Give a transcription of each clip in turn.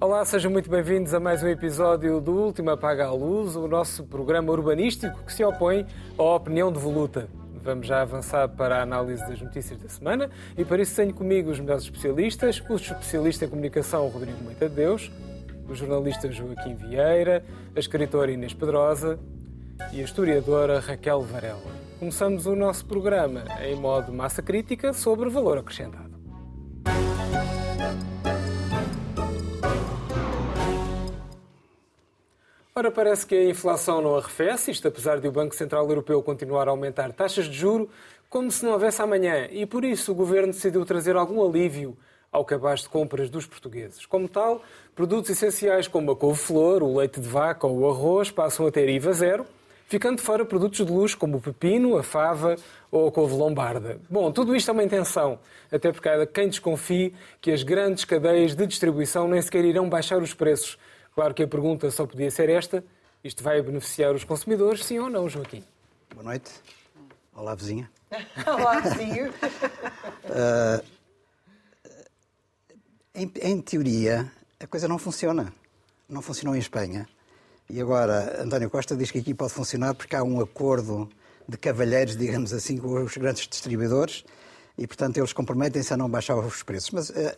Olá, sejam muito bem-vindos a mais um episódio do Último Apaga a Luz, o nosso programa urbanístico que se opõe à opinião devoluta. Vamos já avançar para a análise das notícias da semana e para isso tenho comigo os melhores especialistas, o especialista em comunicação Rodrigo Moita de Deus, o jornalista Joaquim Vieira, a escritora Inês Pedrosa e a historiadora Raquel Varela. Começamos o nosso programa em modo massa crítica sobre valor acrescentado. Ora, parece que a inflação não arrefece, isto apesar de o Banco Central Europeu continuar a aumentar taxas de juro como se não houvesse amanhã, e por isso o Governo decidiu trazer algum alívio ao cabaz de compras dos portugueses. Como tal, produtos essenciais como a couve-flor, o leite de vaca ou o arroz passam a ter IVA zero, ficando fora produtos de luxo como o pepino, a fava ou a couve lombarda. Bom, tudo isto é uma intenção, até porque há quem desconfie que as grandes cadeias de distribuição nem sequer irão baixar os preços, Claro que a pergunta só podia ser esta: isto vai beneficiar os consumidores, sim ou não, Joaquim? Boa noite. Olá, vizinha. Olá, vizinho. uh, em, em teoria, a coisa não funciona. Não funcionou em Espanha. E agora, António Costa diz que aqui pode funcionar porque há um acordo de cavalheiros, digamos assim, com os grandes distribuidores e, portanto, eles comprometem-se a não baixar os preços. Mas, uh, uh,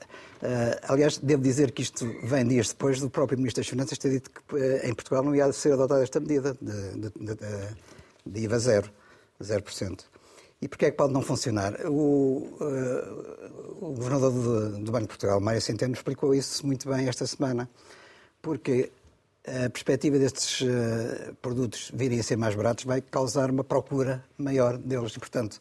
aliás, devo dizer que isto vem dias depois do próprio Ministro das Finanças ter dito que uh, em Portugal não ia ser adotada esta medida de, de, de, de IVA zero, 0%. E porquê é que pode não funcionar? O, o governador do, do, Banco de Portugal, Mário Centeno, explicou isso muito bem esta semana. Porque a perspectiva destes produtos virem a ser mais baratos vai causar uma procura maior deles. E, portanto,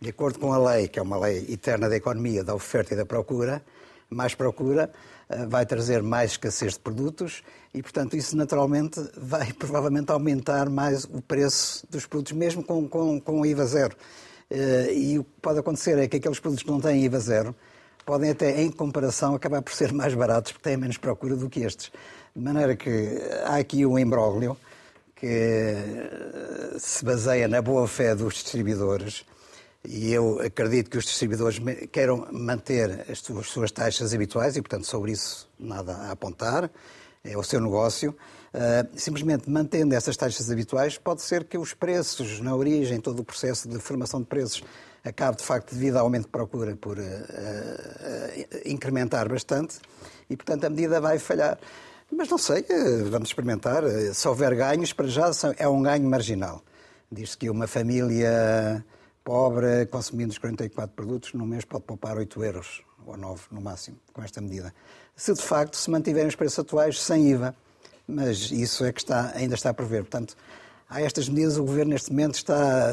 de acordo com a lei, que é uma lei eterna da economia, da oferta e da procura, mais procura eh, vai trazer mais escassez de produtos e, portanto, isso naturalmente vai provavelmente aumentar mais o preço dos produtos, mesmo com, com, com IVA zero. Eh, e o que pode acontecer é que aqueles produtos que não têm IVA zero podem até, em comparação, acabar por ser mais baratos porque têm menos procura do que estes. De maneira que há aqui um imbróglio que eh, se baseia na boa fé dos distribuidores e eu acredito que os distribuidores queiram manter as suas, suas taxas habituais e, portanto, sobre isso nada a apontar, é o seu negócio. Uh, simplesmente mantendo essas taxas habituais, pode ser que os preços na origem, todo o processo de formação de preços, acabe, de facto, devido ao aumento de procura, por uh, uh, incrementar bastante e, portanto, a medida vai falhar. Mas não sei, vamos experimentar. Se houver ganhos, para já é um ganho marginal. Diz-se que uma família pobre, consumindo os 44 produtos, no mês pode poupar 8 euros, ou 9 no máximo, com esta medida. Se de facto se mantiverem os preços atuais sem IVA, mas isso é que está, ainda está a prever. Portanto, há estas medidas, o Governo neste momento está,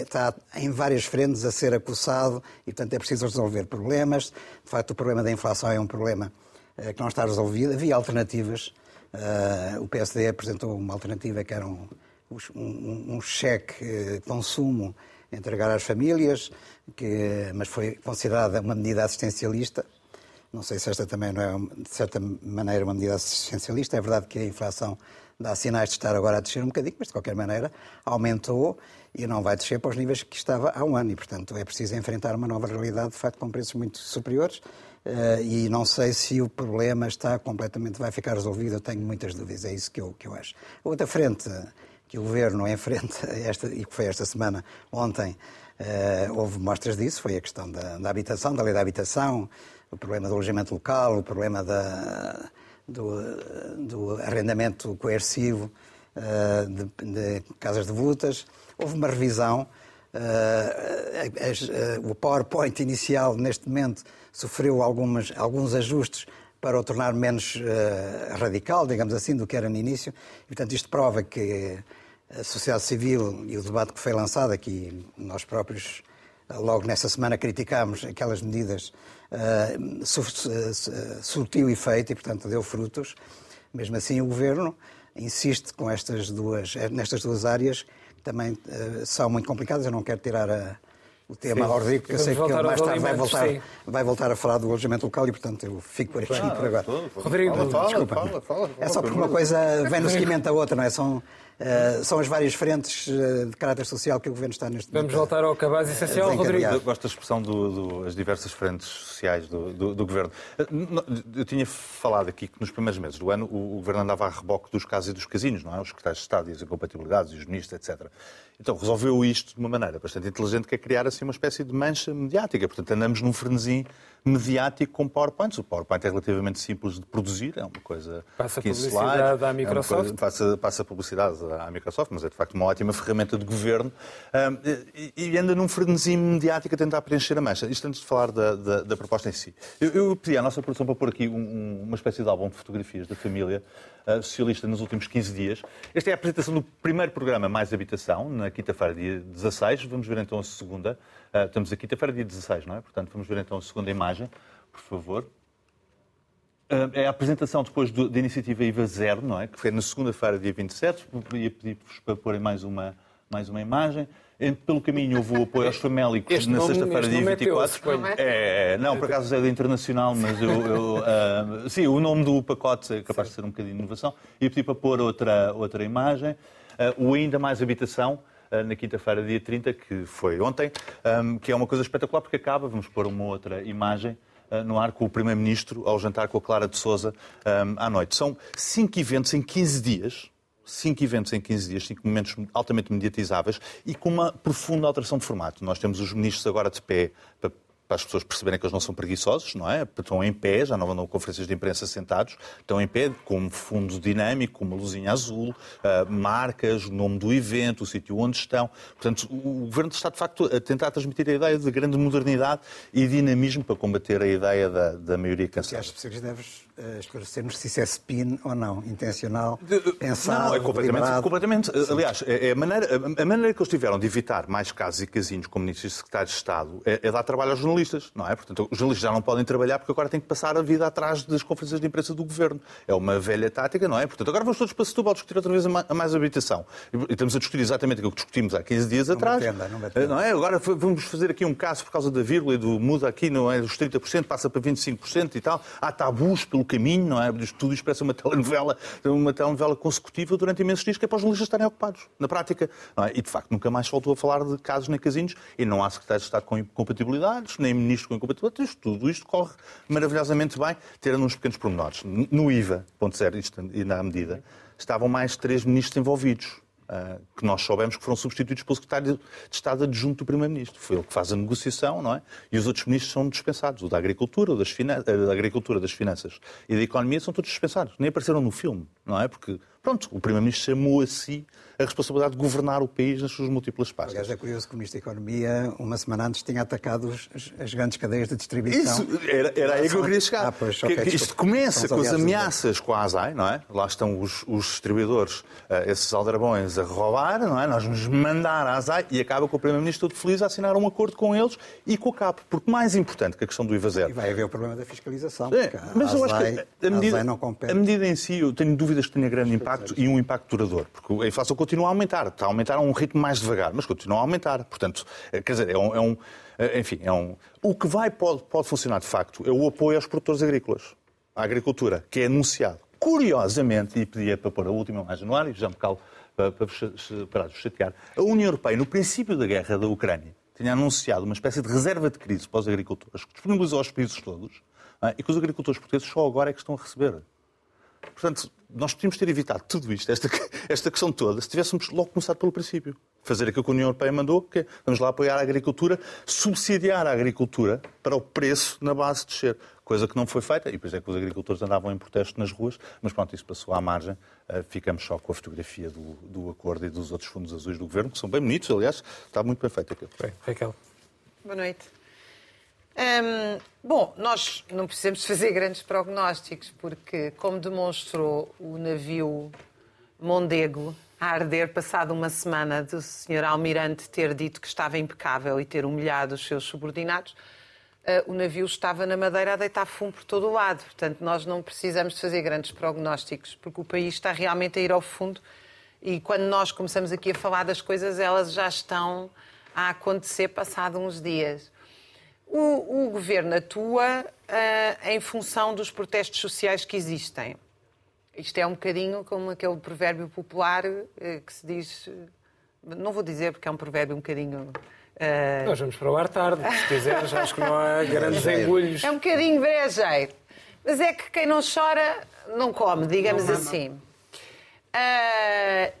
está em várias frentes a ser acusado e, portanto, é preciso resolver problemas. De facto, o problema da inflação é um problema eh, que não está resolvido. Havia alternativas. Eh, o PSD apresentou uma alternativa que era um, um, um cheque consumo entregar às famílias, que, mas foi considerada uma medida assistencialista. Não sei se esta também não é, de certa maneira, uma medida assistencialista. É verdade que a inflação dá sinais de estar agora a descer um bocadinho, mas de qualquer maneira aumentou e não vai descer para os níveis que estava há um ano. E, portanto, é preciso enfrentar uma nova realidade, de facto, com preços muito superiores. Uh, e não sei se o problema está completamente, vai ficar resolvido. Eu tenho muitas dúvidas, é isso que eu, que eu acho. Outra frente que o Governo enfrenta, esta, e que foi esta semana, ontem, uh, houve mostras disso, foi a questão da, da, habitação, da lei da habitação, o problema do alojamento local, o problema da, do, do, arrendamento coercivo uh, de, de, casas. Houve uma revisão. Uh, o PowerPoint inicial, neste momento, sofreu algumas, alguns ajustes para o tornar menos radical, digamos assim, do que era no início. E, portanto, isto prova que a sociedade civil e o debate que foi lançado aqui, nós próprios, logo nessa semana, criticámos aquelas medidas, uh, surtiu efeito e, portanto, deu frutos. Mesmo assim, o Governo insiste com estas duas, nestas duas áreas, também uh, são muito complicadas. Eu não quero tirar a, o tema ao Rodrigo, porque eu sei que ele mais tarde vai voltar, vai voltar a falar do alojamento local e, portanto, eu fico por aqui ah, por agora. Rodrigo, fala, fala, desculpa. Fala, fala, é só porque uma coisa vem no seguimento da outra, não é? São, Uh, são as várias frentes uh, de caráter social que o Governo está neste momento. Vamos voltar ao cabaz essencial, uh, Rodrigo. Eu gosto da expressão das do, do, diversas frentes sociais do, do, do Governo. Eu tinha falado aqui que nos primeiros meses do ano o, o Governo andava a reboque dos casos e dos casinos, não é? Os secretários de Estado e as incompatibilidades e os ministros, etc. Então resolveu isto de uma maneira bastante inteligente, que é criar assim uma espécie de mancha mediática. Portanto, andamos num frenesim mediático com PowerPoints. O PowerPoint é relativamente simples de produzir, é uma coisa passa publicidade à é Microsoft. É passa, passa publicidade à Microsoft, mas é de facto uma ótima ferramenta de governo e, e, anda num frenesim mediático a tentar preencher a mancha. Isto antes de falar da, da, da proposta em si. Eu, eu, pedi à nossa produção para pôr aqui um, uma espécie de álbum de fotografias da família uh, socialista nos últimos 15 dias. Esta é a apresentação do primeiro programa Mais Habitação, na quinta-feira, dia 16. Vamos ver então a segunda. Uh, estamos aqui quinta-feira, dia 16, não é? Portanto, vamos ver então a segunda imagem, por favor. Uh, é a apresentação depois do, da iniciativa IVA Zero, não é? Que foi na segunda-feira, dia 27. Ia pedir-vos para porem mais uma, mais uma imagem. Pelo caminho houve o apoio aos famélicos este na sexta-feira, dia 24. É, é, é, não, por acaso é da internacional, mas eu. eu uh, sim, o nome do pacote é capaz de ser um bocadinho de inovação. E pedi para pôr outra, outra imagem. Uh, o Ainda Mais Habitação, na quinta-feira, dia 30, que foi ontem, um, que é uma coisa espetacular porque acaba, vamos pôr uma outra imagem no ar com o Primeiro-Ministro ao jantar com a Clara de Souza um, à noite. São cinco eventos em 15 dias, cinco eventos em 15 dias, cinco momentos altamente mediatizáveis e com uma profunda alteração de formato. Nós temos os ministros agora de pé para para as pessoas perceberem que eles não são preguiçosos, não é? Estão em pé, já não vão a conferências de imprensa sentados, estão em pé com um fundo dinâmico, uma luzinha azul, uh, marcas, o nome do evento, o sítio onde estão. Portanto, o Governo está, de facto, a tentar transmitir a ideia de grande modernidade e dinamismo para combater a ideia da, da maioria cansada. Que acho que deves uh, esclarecer-nos se isso é spin ou não, intencional, pensado, Não, é completamente, completamente aliás, é, a, maneira, a maneira que eles tiveram de evitar mais casos e casinhos como ministros e secretários de Estado é, é dar trabalho aos jornalistas não é? Portanto, os jornalistas já não podem trabalhar porque agora têm que passar a vida atrás das conferências de imprensa do governo. É uma velha tática, não é? Portanto, agora vamos todos para Setúbal discutir outra vez a mais habitação. E estamos a discutir exatamente aquilo que discutimos há 15 dias não atrás. Entenda, não, não, é? Agora vamos fazer aqui um caso por causa da vírgula e do muda aqui, não é? Dos 30% passa para 25% e tal. Há tabus pelo caminho, não é? Tudo isto parece uma telenovela, uma telenovela consecutiva durante imensos dias que é para os jornalistas estarem ocupados, na prática. É? E, de facto, nunca mais voltou a falar de casos nem casinhos e não há secretários de Estado com incompatibilidades, nem ministros com incompatibilidades tudo isto corre maravilhosamente bem, tirando uns pequenos pormenores. No IVA, ponto zero, isto e na medida, estavam mais três ministros envolvidos. Uh, que nós soubemos que foram substituídos pelo secretário de Estado adjunto do Primeiro-Ministro. Foi ele que faz a negociação, não é? E os outros ministros são dispensados. O da Agricultura, o das Finan eh, da Agricultura, das Finanças e da Economia são todos dispensados. Nem apareceram no filme, não é? Porque, pronto, o Primeiro-Ministro chamou a si a responsabilidade de governar o país nas suas múltiplas partes. Aliás, é curioso que o Ministro da Economia, uma semana antes, tinha atacado os, as grandes cadeias de distribuição. Isso, era, era aí que eu queria chegar. Ah, pois, okay, que, que isto começa com as ameaças com a ASAI, não é? Lá estão os, os distribuidores, uh, esses aldrabões, a roubar, não é? Nós nos mandar a ASAI e acaba com o Primeiro-Ministro todo feliz a assinar um acordo com eles e com a CAP. Porque mais importante que a questão do IVA zero... E vai haver o problema da fiscalização. É, mas eu acho que a medida, a medida em si, eu tenho dúvidas que tenha grande impacto e um impacto duradouro. Porque a inflação continua a aumentar está a aumentar a um ritmo mais devagar, mas continua a aumentar. Portanto, eh, quer dizer, é um, é um eh, enfim, é um... O que vai, pode, pode funcionar de facto, é o apoio aos produtores agrícolas, à agricultura, que é anunciado. Curiosamente, e pedia para pôr a última mais no ar, e já me calo para, para, para chatear, a União Europeia, no princípio da guerra da Ucrânia, tinha anunciado uma espécie de reserva de crise para os agricultores, que disponibilizou aos países todos, é? e que os agricultores portugueses só agora é que estão a receber. Portanto, nós podíamos ter evitado tudo isto, esta, esta questão toda, se tivéssemos logo começado pelo princípio. Fazer aquilo que a União Europeia mandou, que é, vamos lá apoiar a agricultura, subsidiar a agricultura para o preço na base descer. Coisa que não foi feita, e depois é que os agricultores andavam em protesto nas ruas, mas pronto, isso passou à margem. Uh, ficamos só com a fotografia do, do acordo e dos outros fundos azuis do governo, que são bem bonitos, aliás, está muito bem feito aquilo. Bem, Raquel. Boa noite. Hum, bom, nós não precisamos fazer grandes prognósticos, porque, como demonstrou o navio Mondego a arder, passado uma semana do Sr. Almirante ter dito que estava impecável e ter humilhado os seus subordinados, uh, o navio estava na Madeira a deitar fumo por todo o lado. Portanto, nós não precisamos fazer grandes prognósticos, porque o país está realmente a ir ao fundo e quando nós começamos aqui a falar das coisas, elas já estão a acontecer passado uns dias. O, o governo atua uh, em função dos protestos sociais que existem. Isto é um bocadinho como aquele provérbio popular uh, que se diz. Não vou dizer porque é um provérbio um bocadinho. Uh... Nós vamos para o ar tarde, se quiseres, acho que não há grandes engulhos. É um bocadinho brejeiro. Mas é que quem não chora não come, digamos não, assim. Uh,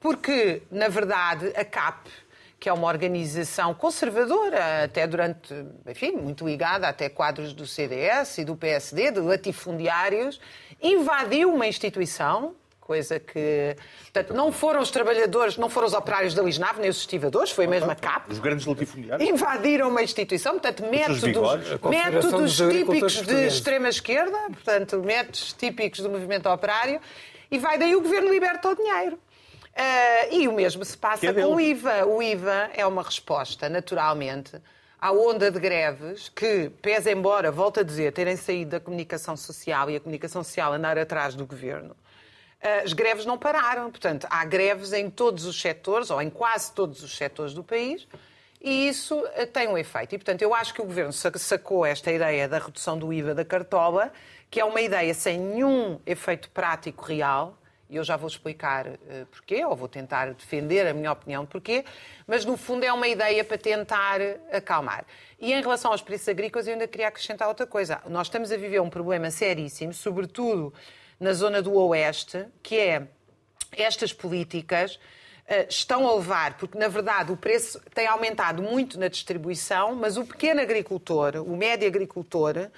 porque, na verdade, a CAP, que é uma organização conservadora, até durante, enfim, muito ligada até quadros do CDS e do PSD, de latifundiários, invadiu uma instituição coisa que. Portanto, não foram os trabalhadores, não foram os operários da Lisnave, nem os estivadores, foi mesmo a CAP. Os grandes latifundiários. Invadiram uma instituição, portanto, métodos, métodos típicos de extrema-esquerda, portanto, métodos típicos do movimento operário, e vai daí o governo liberta o dinheiro. Uh, e o mesmo se passa com o IVA. O IVA é uma resposta, naturalmente, à onda de greves que, pese embora, volto a dizer, terem saído da comunicação social e a comunicação social andar atrás do governo, eh, as greves não pararam. Portanto, há greves em todos os setores, ou em quase todos os setores do país, e isso eh, tem um efeito. E, portanto, eu acho que o governo sacou esta ideia da redução do IVA da cartola, que é uma ideia sem nenhum efeito prático real e eu já vou explicar uh, porquê, ou vou tentar defender a minha opinião de porquê, mas no fundo é uma ideia para tentar acalmar. E em relação aos preços agrícolas, eu ainda queria acrescentar outra coisa. Nós estamos a viver um problema seríssimo, sobretudo na zona do Oeste, que é estas políticas uh, estão a levar, porque na verdade o preço tem aumentado muito na distribuição, mas o pequeno agricultor, o médio agricultor,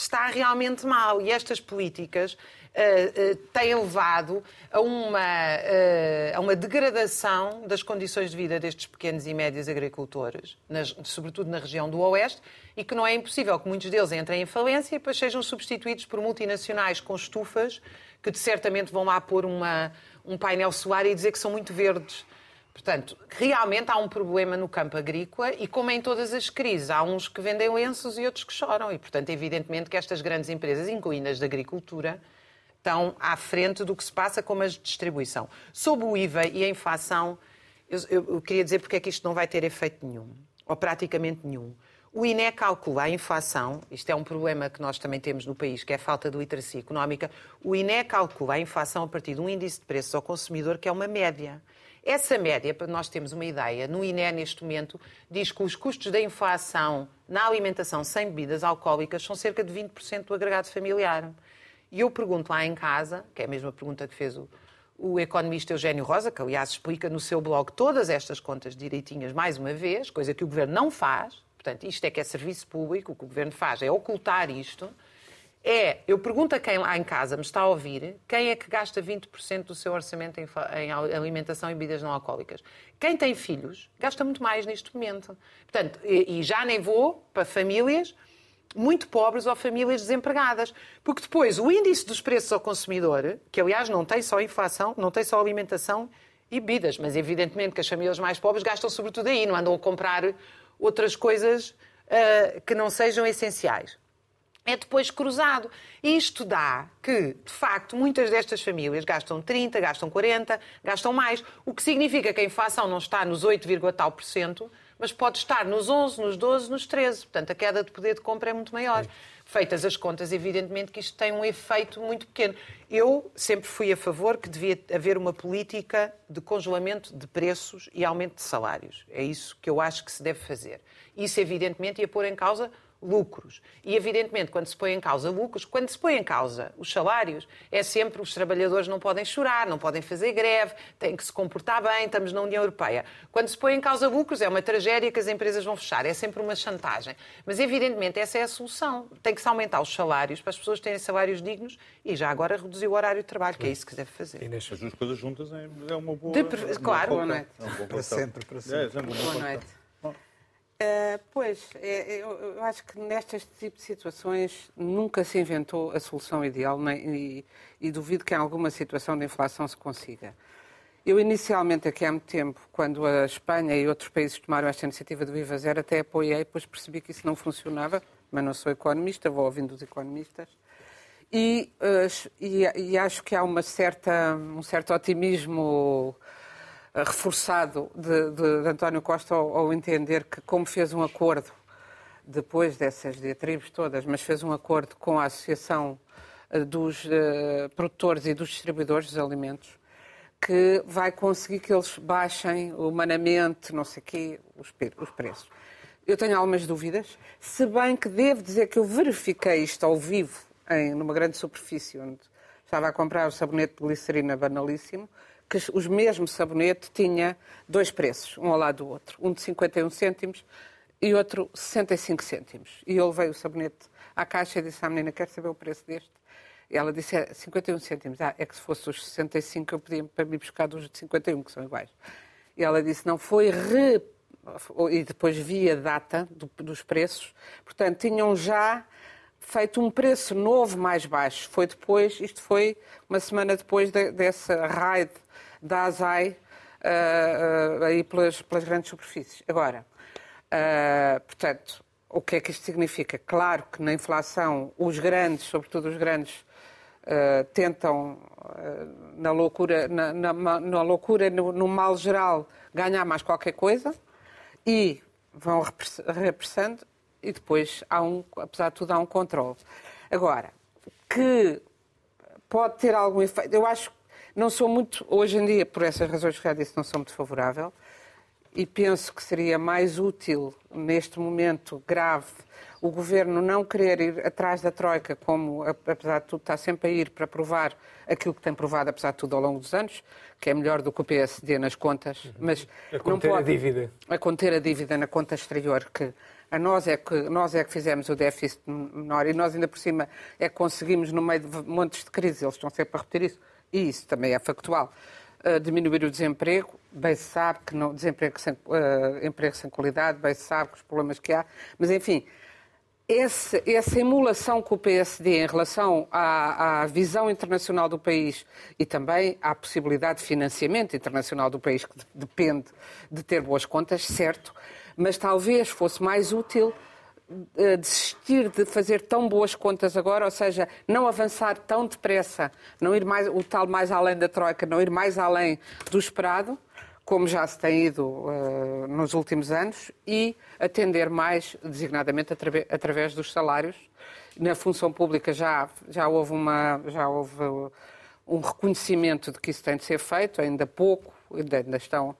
está realmente mal. E estas políticas uh, uh, têm levado a uma, uh, a uma degradação das condições de vida destes pequenos e médios agricultores, nas, sobretudo na região do Oeste, e que não é impossível que muitos deles entrem em falência e depois sejam substituídos por multinacionais com estufas que certamente vão lá pôr uma, um painel solar e dizer que são muito verdes. Portanto, realmente há um problema no campo agrícola e, como em todas as crises, há uns que vendem lenços e outros que choram. E, portanto, evidentemente que estas grandes empresas, incluindo as da agricultura, estão à frente do que se passa com as de distribuição. Sob o IVA e a inflação, eu, eu, queria dizer porque é que isto não vai ter efeito nenhum, ou praticamente nenhum. O INE calcula a inflação, isto é um problema que nós também temos no país, que é a falta de literacia económica. O INE calcula a inflação a partir de um índice de preços ao consumidor, que é uma média. Essa média, para nós termos uma ideia, no INE neste momento, diz que os custos da inflação na alimentação sem bebidas alcoólicas são cerca de 20% do agregado familiar. E eu pergunto lá em casa, que é a mesma pergunta que fez o, o economista Eugênio Rosa, que aliás explica no seu blog todas estas contas direitinhas mais uma vez, coisa que o governo não faz. Portanto, isto é que é serviço público, o que o governo faz é ocultar isto. É, eu pergunto a quem lá em casa me está a ouvir, quem é que gasta 20% do seu orçamento em, em alimentação e bebidas não alcoólicas? Quem tem filhos gasta muito mais neste momento. Portanto, e, e já nem vou para famílias muito pobres ou famílias desempregadas. Porque depois o índice dos preços ao consumidor, que aliás não tem só inflação, não tem só alimentação e bebidas, mas evidentemente que as famílias mais pobres gastam sobretudo aí, não andam a comprar outras coisas uh, que não sejam essenciais. É depois cruzado. Isto dá que, de facto, muitas destas famílias gastam 30, gastam 40, gastam mais. O que significa que a inflação não está nos 8, tal por cento, mas pode estar nos 11, nos 12, nos 13. Portanto, a queda de poder de compra é muito maior. Sim. Feitas as contas, evidentemente que isto tem um efeito muito pequeno. Eu sempre fui a favor que devia haver uma política de congelamento de preços e aumento de salários. É isso que eu acho que se deve fazer. Isso, evidentemente, ia pôr em causa lucros. E, evidentemente, quando se põe em causa lucros, quando se põe em causa os salários, é sempre os trabalhadores não podem chorar, não podem fazer greve, têm que se comportar bem, estamos na União Europeia. Quando se põe em causa lucros, é uma tragédia que as empresas vão fechar, é sempre uma chantagem. Mas, evidentemente, essa é a solução. Tem que se aumentar os salários para as pessoas terem salários dignos e já agora reduzir o horário de trabalho, que é isso que se deve fazer. E nestas duas coisas juntas é uma boa. De... Claro, boa noite. É um para sempre, para sempre. É, é boa noite. Uh, pois, é, é, eu, eu, acho que nestes tipos de situações nunca se inventou a solução ideal nem, e, e, duvido que em alguma situação de inflação se consiga. Eu inicialmente, aqui há muito tempo, quando a Espanha e outros países tomaram esta iniciativa do IVA zero, até apoiei, depois percebi que isso não funcionava, mas não sou economista, vou ouvindo os economistas. E, uh, e, e acho que há uma certa, um certo otimismo reforçado de, de, de António Costa ao, ao, entender que, como fez um acordo depois dessas diatribes todas, mas fez um acordo com a Associação eh, dos uh, Produtores e dos Distribuidores dos Alimentos, que vai conseguir que eles baixem humanamente, não sei quê, os, os preços. Eu tenho algumas dúvidas, se bem que devo dizer que eu verifiquei isto ao vivo, em, numa grande superfície, onde estava a comprar o sabonete de glicerina banalíssimo, que o mesmo sabonete tinha dois preços, um ao lado do outro. Um de 51 cêntimos e outro 65 cêntimos. E eu levei o sabonete à caixa e disse à menina, quer saber o preço deste? E ela disse, é 51 cêntimos. Ah, é que se fosse os 65 eu pedia para me buscar dos de 51, que são iguais. E ela disse, não, foi re... E depois vi a data do, dos preços. Portanto, tinham já feito um preço novo mais baixo. Foi depois, isto foi uma semana depois de, dessa raid da ASAI uh, uh, aí pelas, pelas, grandes superfícies. Agora, uh, portanto, o que é que isto significa? Claro que na inflação os grandes, sobretudo os grandes, tentam, na loucura, na, na, na loucura no, no, mal geral, ganhar mais qualquer coisa e vão repressando e depois, há um, apesar de tudo, há um controle. Agora, que pode ter algum efeito, eu acho não sou muito, hoje em dia, por essas razões que já disse, não sou muito favorável e penso que seria mais útil, neste momento grave, o governo não querer ir atrás da Troika, como, apesar de tudo, está sempre a ir para provar aquilo que tem provado, apesar de tudo, ao longo dos anos, que é melhor do que o PSD nas contas, mas a conter não pode, a dívida. A conter a dívida na conta exterior, que a nós é que nós é que fizemos o déficit menor e nós ainda por cima é que conseguimos no meio de montes de crise, eles estão sempre a repetir isso, e isso também é factual, uh, diminuir o desemprego. Bem se sabe que não, desemprego sem, uh, emprego sem qualidade, bem se sabe os problemas que há, mas enfim, esse, essa emulação com o PSD em relação à, à, visão internacional do país e também à possibilidade de financiamento internacional do país, que depende de ter boas contas, certo, mas talvez fosse mais útil desistir de fazer tão boas contas agora, ou seja, não avançar tão depressa, não ir mais, o tal mais além da Troika, não ir mais além do esperado, como já se tem ido uh, nos últimos anos, e atender mais, designadamente, através dos salários. Na função pública já, já houve, uma, já houve um reconhecimento de que isso tem de ser feito, ainda pouco, ainda estão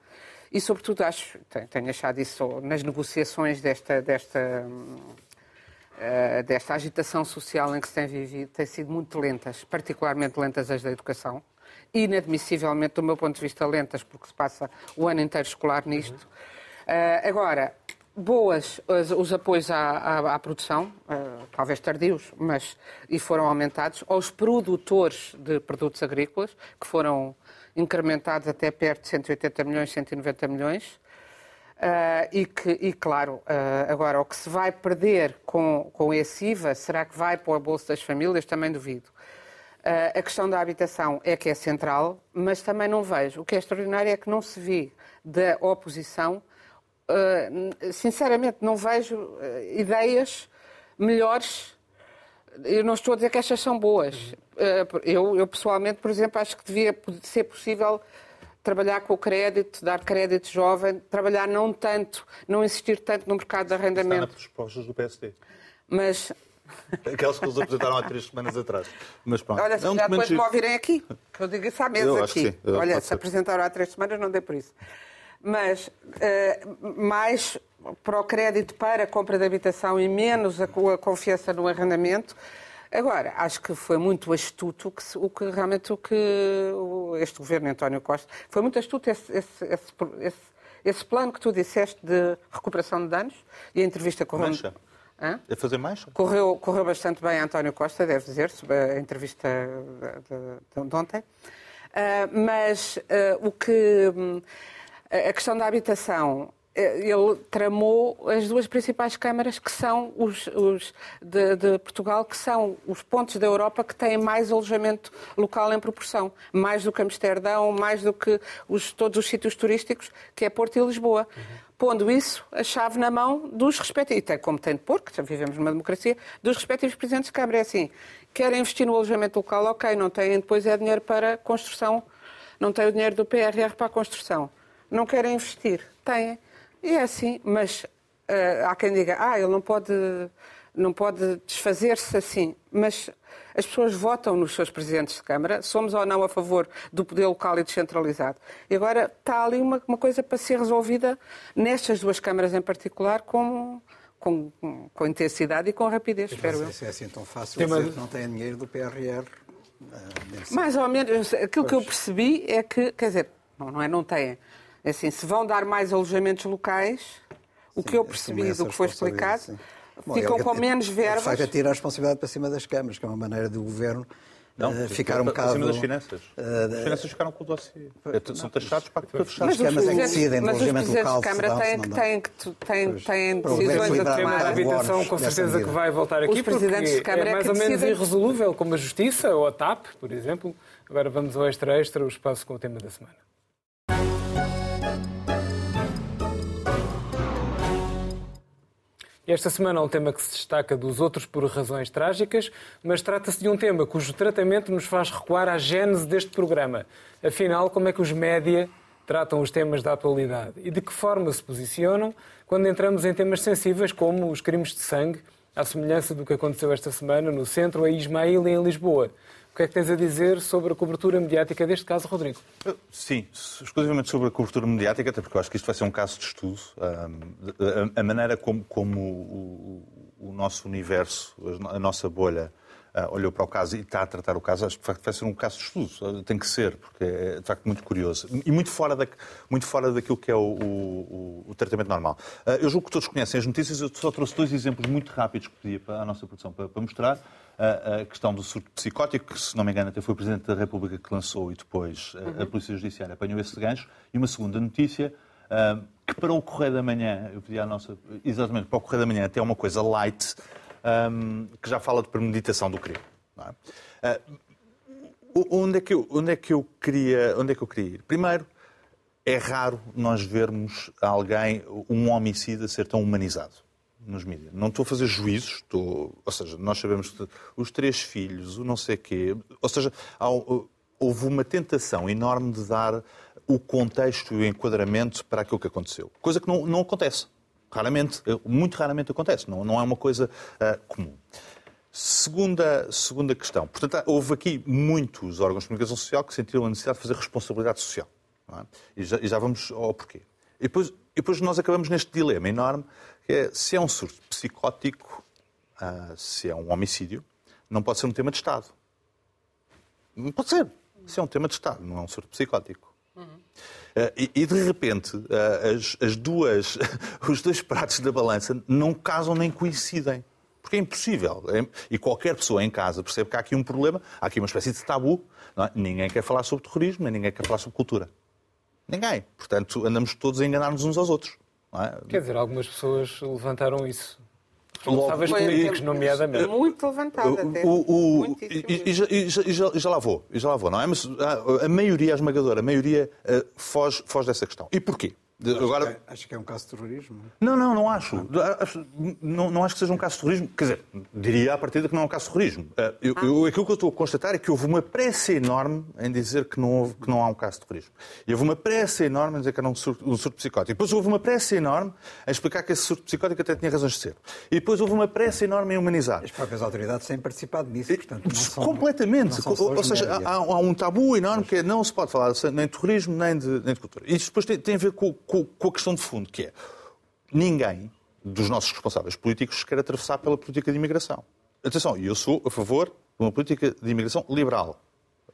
e, sobretudo, acho, tenho achado isso nas negociações desta, desta, uh, desta agitação social em que se tem vivido, têm sido muito lentas, particularmente lentas as da educação, inadmissivelmente, do meu ponto de vista, lentas, porque se passa o ano inteiro escolar nisto. Uh, agora, boas os, os apoios à, à, à produção, uh, talvez tardios, mas e foram aumentados, aos produtores de produtos agrícolas, que foram incrementados até perto de 180 milhões, 190 milhões. Uh, e que, e claro, uh, agora, o que se vai perder com, com esse IVA, será que vai para o bolso das famílias? Também duvido. Uh, a questão da habitação é que é central, mas também não vejo. O que é extraordinário é que não se vê da oposição, sinceramente, não vejo ideias melhores eu não estou a dizer que estas são boas. Eh, eu, eu, pessoalmente, por exemplo, acho que devia ser possível trabalhar com o crédito, dar crédito jovem, trabalhar não tanto, não insistir tanto no mercado de arrendamento. Está nas propostas do PSD. Mas Aquelas que eles apresentaram há três semanas atrás. Mas pronto. Olha, se é um depois me ouvirem aqui, que eu digo isso à mesa eu aqui. Eu Olha, se apresentaram há três semanas, não dê por isso. Mas uh, mais para o crédito para a compra de habitação e menos a, a confiança no arrendamento. Agora, acho que foi muito astuto que, o que realmente o que este governo António Costa foi muito astuto esse, esse, esse, esse, plano que tu disseste de recuperação de danos e a entrevista com Mancha. Hã? É fazer mais? Correu, correu bastante bem a António Costa, deve dizer, a entrevista de, de, de ontem. Uh, mas uh, o que. Um, a questão da habitação ele tramou as duas principais câmaras que são os, os de, de, Portugal, que são os pontos da Europa que têm mais alojamento local em proporção, mais do que Amsterdão, mais do que os, todos os sítios turísticos, que é Porto e Lisboa. Uhum. Pondo isso, a chave na mão dos respectivos, e como tem de pôr, que já vivemos numa democracia, dos respectivos presidentes de Câmara. É assim, querem investir no alojamento local, ok, não têm depois é dinheiro para construção, não têm o dinheiro do PRR para a construção não querem investir. Têm. E é assim, mas uh, há quem diga, ah, ele não pode, não pode desfazer-se assim. Mas as pessoas votam nos seus presidentes de Câmara, somos ou não a favor do poder local e descentralizado. E agora está ali uma, uma coisa para ser resolvida nestas duas câmaras em particular com, com, com intensidade e com rapidez, espero eu. Se é assim tão fácil dizer que não tem dinheiro do PRR. Eh, Mais ou menos, aquilo pois. que eu percebi é que, quer dizer, não, não é não têm. É assim, se vão dar mais alojamentos locais, o sim, que eu percebi do que foi explicado, sim. ficam Bom, com menos verbas. De facto, atira a responsabilidade para cima das câmaras, que é uma maneira do governo não, uh, ficar um bocado... Acima das finanças. Uh, as finanças ficaram com o dossiê. É, são taxados para que fechar. Mas as câmaras é que decidem mas alojamento local. Mas os Câmara têm, têm, têm, têm decisões a tomar. A habitação com certeza que vai voltar aqui, porque é mais ou menos irresolúvel, como a Justiça ou a TAP, por exemplo. Agora vamos ao Extra Extra, o espaço com o tema da semana. Esta semana é um tema que se destaca dos outros por razões trágicas, mas trata-se de um tema cujo tratamento nos faz recuar à gênese deste programa. Afinal, como é que os média tratam os temas da atualidade e de que forma se posicionam quando entramos em temas sensíveis como os crimes de sangue, à semelhança do que aconteceu esta semana no centro, a Ismail em Lisboa. Que é que tens a dizer sobre a cobertura mediática deste caso, Rodrigo? Sim, exclusivamente sobre a cobertura mediática, até porque eu acho que isto vai ser um caso de estudo. A maneira como, como o, o nosso universo, a nossa bolha, olhou para o caso e está a tratar o caso, acho que de facto vai ser um caso de estudo. Tem que ser, porque é de facto muito curioso. E muito fora, da, muito fora daquilo que é o, o, o tratamento normal. Uh, eu julgo que todos conhecem as notícias, eu só trouxe dois exemplos muito rápidos que pedia para a nossa produção para, para mostrar a, questão do surto psicótico, que, se não me engano, até foi o Presidente da República que lançou e depois uhum. a Polícia Judiciária apanhou esse gancho. E uma segunda notícia, que para o Correio da Manhã, eu pedi à nossa, exatamente para o Correio da Manhã, até uma coisa light, que já fala de premeditação do crime. É? onde, é que eu, onde, é que eu queria, onde é que eu queria ir? Primeiro, é raro nós vermos alguém, um homicida, ser tão humanizado nos mídias. Não estou a fazer juízos, estou... ou seja, nós sabemos que os três filhos, o não sei quê, ou seja, houve uma tentação enorme de dar o contexto e o enquadramento para aquilo que aconteceu. Coisa que não, não acontece. Raramente, muito raramente acontece, não, não é uma coisa uh, comum. Segunda, segunda questão. Portanto, houve aqui muitos órgãos de comunicação social que sentiram a necessidade de fazer responsabilidade social. É? E, já, e, já, vamos ao porquê. E depois, e depois nós acabamos neste dilema enorme que é se é um surto psicótico, uh, se é um homicídio, não pode ser um tema de Estado. Não pode ser. Se é um tema de Estado, não é um surto psicótico. Uhum. Uh, e, e, de repente, uh, as, as, duas, os dois pratos da balança não casam nem coincidem. Porque é impossível. É, e qualquer pessoa em casa percebe que há aqui um problema, há aqui uma espécie de tabu. É? Ninguém quer falar sobre terrorismo, nem ninguém quer falar sobre cultura. Ninguém. Portanto, andamos todos a enganar-nos uns aos outros. É? Quer dizer, algumas pessoas levantaram isso. Responsáveis políticos, nomeadamente. Muito levantado até. O, o, e, e, já, e, já, e, já, lá vou, e já lá vou, não é? Mas a, a maioria, a esmagadora, a maioria uh, foge, foge dessa questão. E porquê? Acho, Agora... que é, acho que é um caso de terrorismo. Não, não, não acho. Não, não acho que seja um caso de terrorismo. Quer dizer, diria à partida que não é um caso de terrorismo. Eh, eu, ah. eu, aquilo que eu estou a constatar é que houve uma pressa enorme em dizer que não, houve, que não há um caso de terrorismo. E houve uma pressa enorme em dizer que era um surto, um surto psicótico. E depois houve uma pressa enorme em explicar que esse surto psicótico até tinha razões de ser. E depois houve uma pressa enorme em humanizar. As próprias autoridades têm participado nisso, portanto. Não são, Completamente. Não são Ou seja, há, há, um tabu enorme que é não se pode falar nem de terrorismo nem de, nem de cultura. E isso depois tem, tem a ver com, com, com a questão de fundo, que é ninguém dos nossos responsáveis políticos quer atravessar pela política de imigração. Atenção, eu sou a favor de uma política de imigração liberal,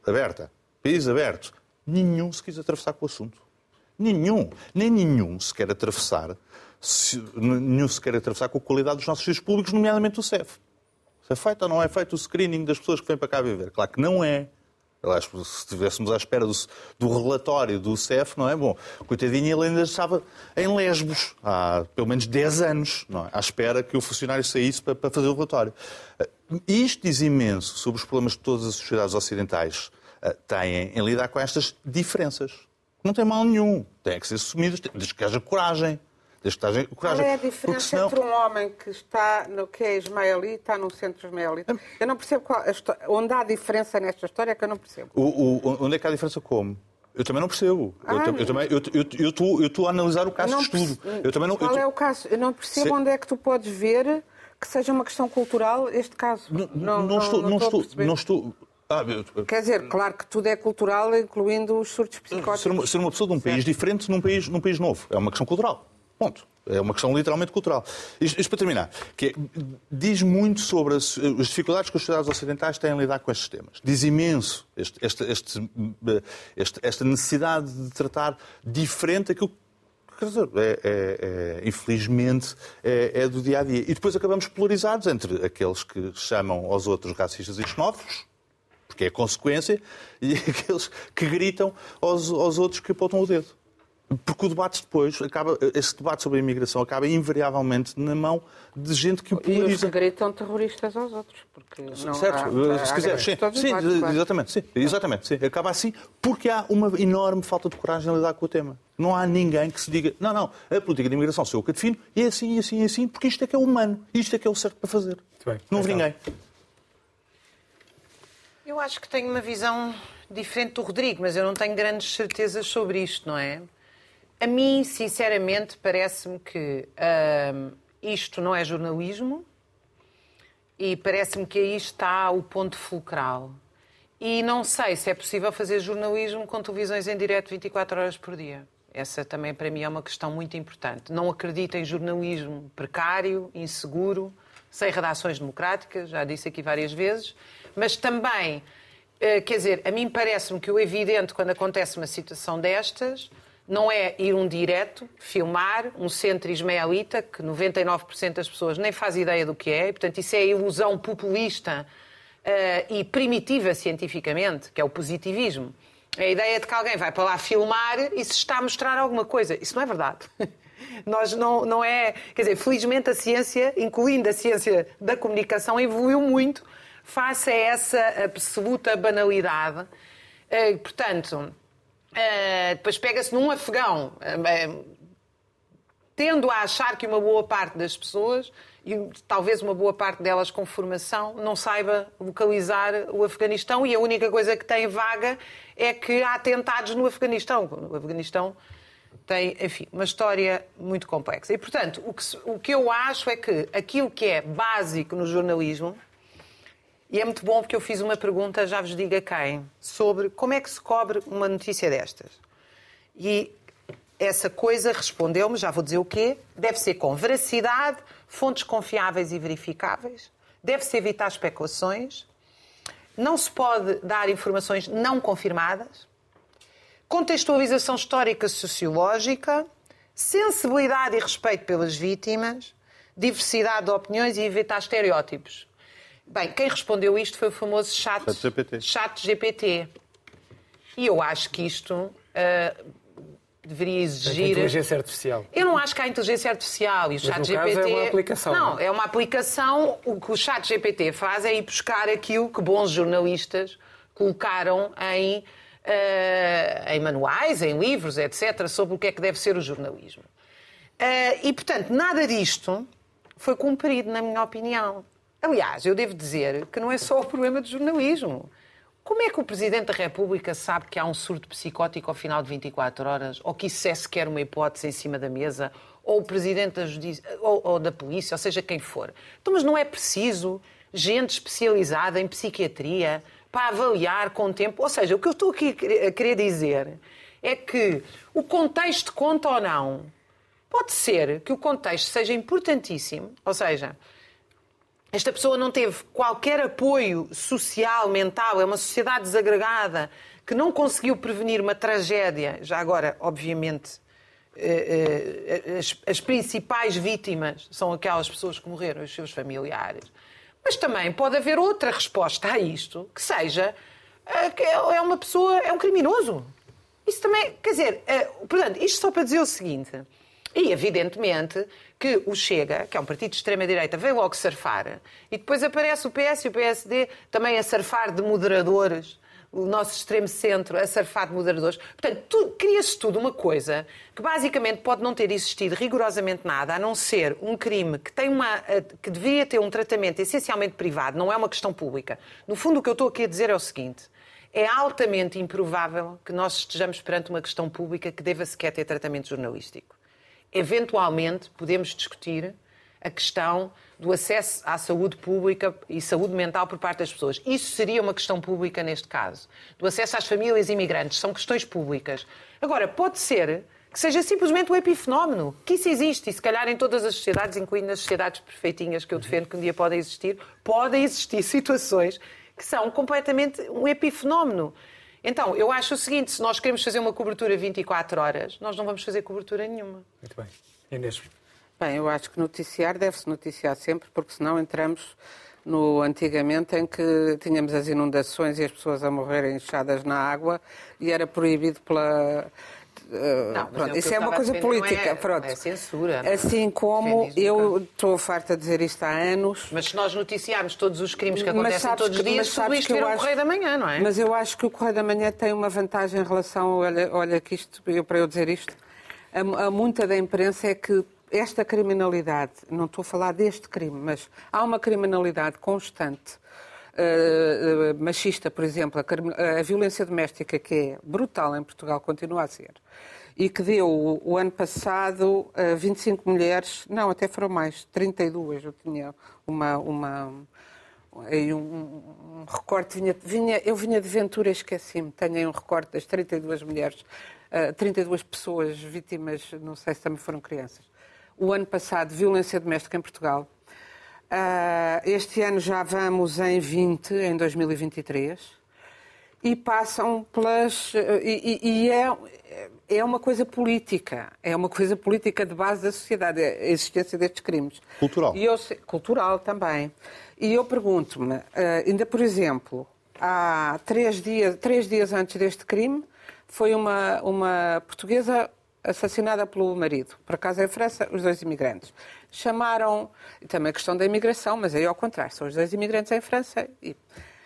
aberta, país aberto. Nenhum se quis atravessar com o assunto. Nenhum. Nem nenhum se quer atravessar, se, nenhum se quer atravessar com a qualidade dos nossos serviços públicos, nomeadamente o CEF. Se é feito ou não é feito o screening das pessoas que vêm para cá viver? Claro que não é. Se estivéssemos à espera do, do, relatório do CEF, não é? Bom, coitadinho, ele ainda estava em Lesbos há pelo menos 10 anos, não é? À espera que o funcionário saísse para, para fazer o relatório. Isto diz imenso sobre os problemas que todas as sociedades ocidentais uh, têm em lidar com estas diferenças. Não tem mal nenhum. Têm que ser assumidas, desde que haja coragem. Desde que haja coragem. Qual é a diferença senão... entre um homem que está no que é e está no centro ismaelita? Eu não percebo qual, onde há diferença nesta história é que eu não percebo. O, o, onde é que há diferença como? Eu também não percebo. Ah, eu, eu, também, eu, eu, eu, estou, eu estou a analisar o caso Não de estudo. Eu também não, Qual eu, é o caso? Eu não percebo Se- onde é que tu podes ver que seja uma questão cultural este caso. não, não estou. Não a estou, perceber. não estou ah, eu- Quer dizer, claro que tudo é cultural, incluindo os surtos psicóticos. ser, uma, ser uma pessoa de um país diferente num país, num país novo. É uma questão cultural. Ponto. É uma questão literalmente cultural. Isto, isto para terminar, que é, diz muito sobre as, as dificuldades que as sociedades ocidentais têm em lidar com estes temas. Diz imenso este- este- este, esta necessidade de tratar diferente aquilo que é, é- é- infelizmente é, é do dia a dia. E depois acabamos polarizados entre aqueles que chamam aos outros racistas e xenófobos, porque é consequência, e aqueles que gritam aos, aos outros que apontam o dedo. Porque o debate depois acaba, esse debate sobre a imigração acaba invariavelmente na mão de gente que o E os polariza. que gritam terroristas aos outros. Porque não certo, há- há- se há quiser, sim, sim, exatamente, sim, exatamente, sim. Acaba assim porque há uma enorme falta de coragem em lidar com o tema. Não há ninguém que se diga, não, não, a política de imigração sou eu que a defino, e é assim, e assim, e assim, porque isto é que é humano, isto é que é o certo para fazer. bem, não houve então. ninguém. Eu acho que tenho uma visão diferente do Rodrigo, mas eu não tenho grandes certezas sobre isto, não é? A mim, sinceramente, parece-me que isto não é jornalismo e parece-me que aí está o ponto fulcral. E não sei se é possível fazer jornalismo com televisões em direto 24 horas por dia. Essa também para mim é uma questão muito importante. Não acredito em jornalismo precário, inseguro, sem redações democráticas, já disse aqui várias vezes, mas também, eh, quer dizer, a mim parece-me que o evidente quando acontece uma situação destas não é ir um direto, filmar um centro ismaelita, que 99% das pessoas nem faz ideia do que é, e, portanto isso é ilusão populista eh, e primitiva cientificamente, que é o positivismo. A ideia de que alguém vai para lá filmar e se está a mostrar alguma coisa. Isso não é verdade. Nós não, não é. Quer dizer, felizmente a ciência, incluindo a ciência da comunicação, evoluiu muito face a essa absoluta banalidade. Eh, portanto, eh, depois pega-se num afegão. eh, tendo a achar que uma boa parte das pessoas, e talvez uma boa parte delas com formação, não saiba localizar o Afeganistão e a única coisa que tem vaga é que há atentados no Afeganistão. O Afeganistão tem, enfim, uma história muito complexa. E, portanto, o que, o que eu acho é que aquilo que é básico no jornalismo, e é muito bom porque eu fiz uma pergunta, já vos digo a quem, sobre como é que se cobre uma notícia destas. E essa coisa respondeu-me, já vou dizer o quê, deve ser com veracidade, fontes confiáveis e verificáveis, deve-se evitar especulações, não se pode dar informações não confirmadas, contextualização histórica sociológica, sensibilidade e respeito pelas vítimas, diversidade de opiniões e evitar estereótipos. Bem, quem respondeu isto foi o famoso chat, Chat GPT. chat GPT. E eu acho que isto ah, deveria exigir. Inteligência artificial. Eu não acho que há inteligência artificial e o chat no GPT. caso é uma aplicação, Não, não é? é uma aplicação. O que o chat GPT faz é ir buscar aquilo que bons jornalistas colocaram em, eh, em manuais, em livros, etc., sobre o que é que deve ser o jornalismo. Eh, e, portanto, nada disto foi cumprido, na minha opinião. Aliás, eu devo dizer que não é só o problema do jornalismo. Como é que o Presidente da República sabe que há um surto psicótico ao final de 24 horas? Ou que isso é sequer uma hipótese em cima da mesa? Ou o Presidente da ou, ou da Polícia, ou seja, quem for. Então, mas não é preciso gente especializada em psiquiatria para avaliar com o tempo? Ou seja, o que eu estou aqui a querer dizer é que o contexto conta ou não. Pode ser que o contexto seja importantíssimo, ou seja, esta pessoa não teve qualquer apoio social, mental, é uma sociedade desagregada que não conseguiu prevenir uma tragédia. Já agora, obviamente, eh, eh, as, principais vítimas são aquelas pessoas que morreram, os seus familiares. Mas também pode haver outra resposta a isto, que seja eh, que é uma pessoa, é um criminoso. Isso também, quer dizer, portanto, isto só para dizer o seguinte. E, evidentemente, que o Chega, que é um partido de extrema-direita, veio logo surfar, e depois aparece o PS e o PSD também a surfar de moderadores, o nosso extremo centro a surfar de moderadores. Portanto, cria-se tudo uma coisa que basicamente pode não ter existido rigorosamente nada, a não ser um crime que, tem uma, que deveria ter um tratamento essencialmente privado, não é uma questão pública. No fundo, o que eu estou aqui a dizer é o seguinte. é altamente improvável que nós estejamos perante uma questão pública que deva sequer ter tratamento jornalístico. Eventualmente, podemos discutir a questão do acesso à saúde pública e saúde mental por parte das pessoas. Isso seria uma questão pública neste caso. Do acesso às famílias imigrantes, são questões públicas. Agora, pode ser que seja simplesmente um epifenómeno, que isso existe, e se calhar em todas as sociedades, incluindo nas sociedades perfeitinhas que eu defendo que um dia podem existir, podem existir situações que são completamente um epifenómeno. Então, eu acho o seguinte: se nós queremos fazer uma cobertura 24 horas, nós não vamos fazer cobertura nenhuma. Muito bem. Inês. Bem, eu acho que noticiar deve-se noticiar sempre, porque senão entramos no antigamente em que tínhamos as inundações e as pessoas a morrerem inchadas na água e era proibido pela Não, pronto, é isso é uma coisa política, é, pronto. É censura. Não. Assim como eu estou farta de dizer isto há anos. Mas se nós noticiarmos todos os crimes que acontecem sabes todos os dias, tudo isto vira acho- Correio da Manhã, não é? Mas eu acho que o Correio da Manhã tem uma vantagem em relação, olha, olha que isto, eu, para eu dizer isto, a, a muita da imprensa é que esta criminalidade, não estou a falar deste crime, mas há uma criminalidade constante, eh, eh, machista, por exemplo, a, a violência doméstica que é brutal em Portugal, continua a ser, e que deu o, ano passado eh, 25 mulheres, não, até foram mais, 32, eu tinha uma... uma um, um- um recorte, vinha, vinha- eu vinha de Ventura, esqueci-me, tenho aí um recorte das 32 mulheres, eh, 32 pessoas vítimas, não sei se também foram crianças. O ano passado, violência doméstica em Portugal. Ah, este ano já vamos em 20, em 2023 e passam pelas. E, e- e é, é uma coisa política, é uma coisa política de base da sociedade, a existência destes crimes. Cultural. E eu cultural também. E eu pergunto-me, eh, ainda por exemplo, há três dias, três dias antes deste crime, foi uma, uma portuguesa assassinada pelo marido. Por acaso em França, os dois imigrantes. Chamaram, também a questão da imigração, mas aí ao contrário, são os dois imigrantes em França. E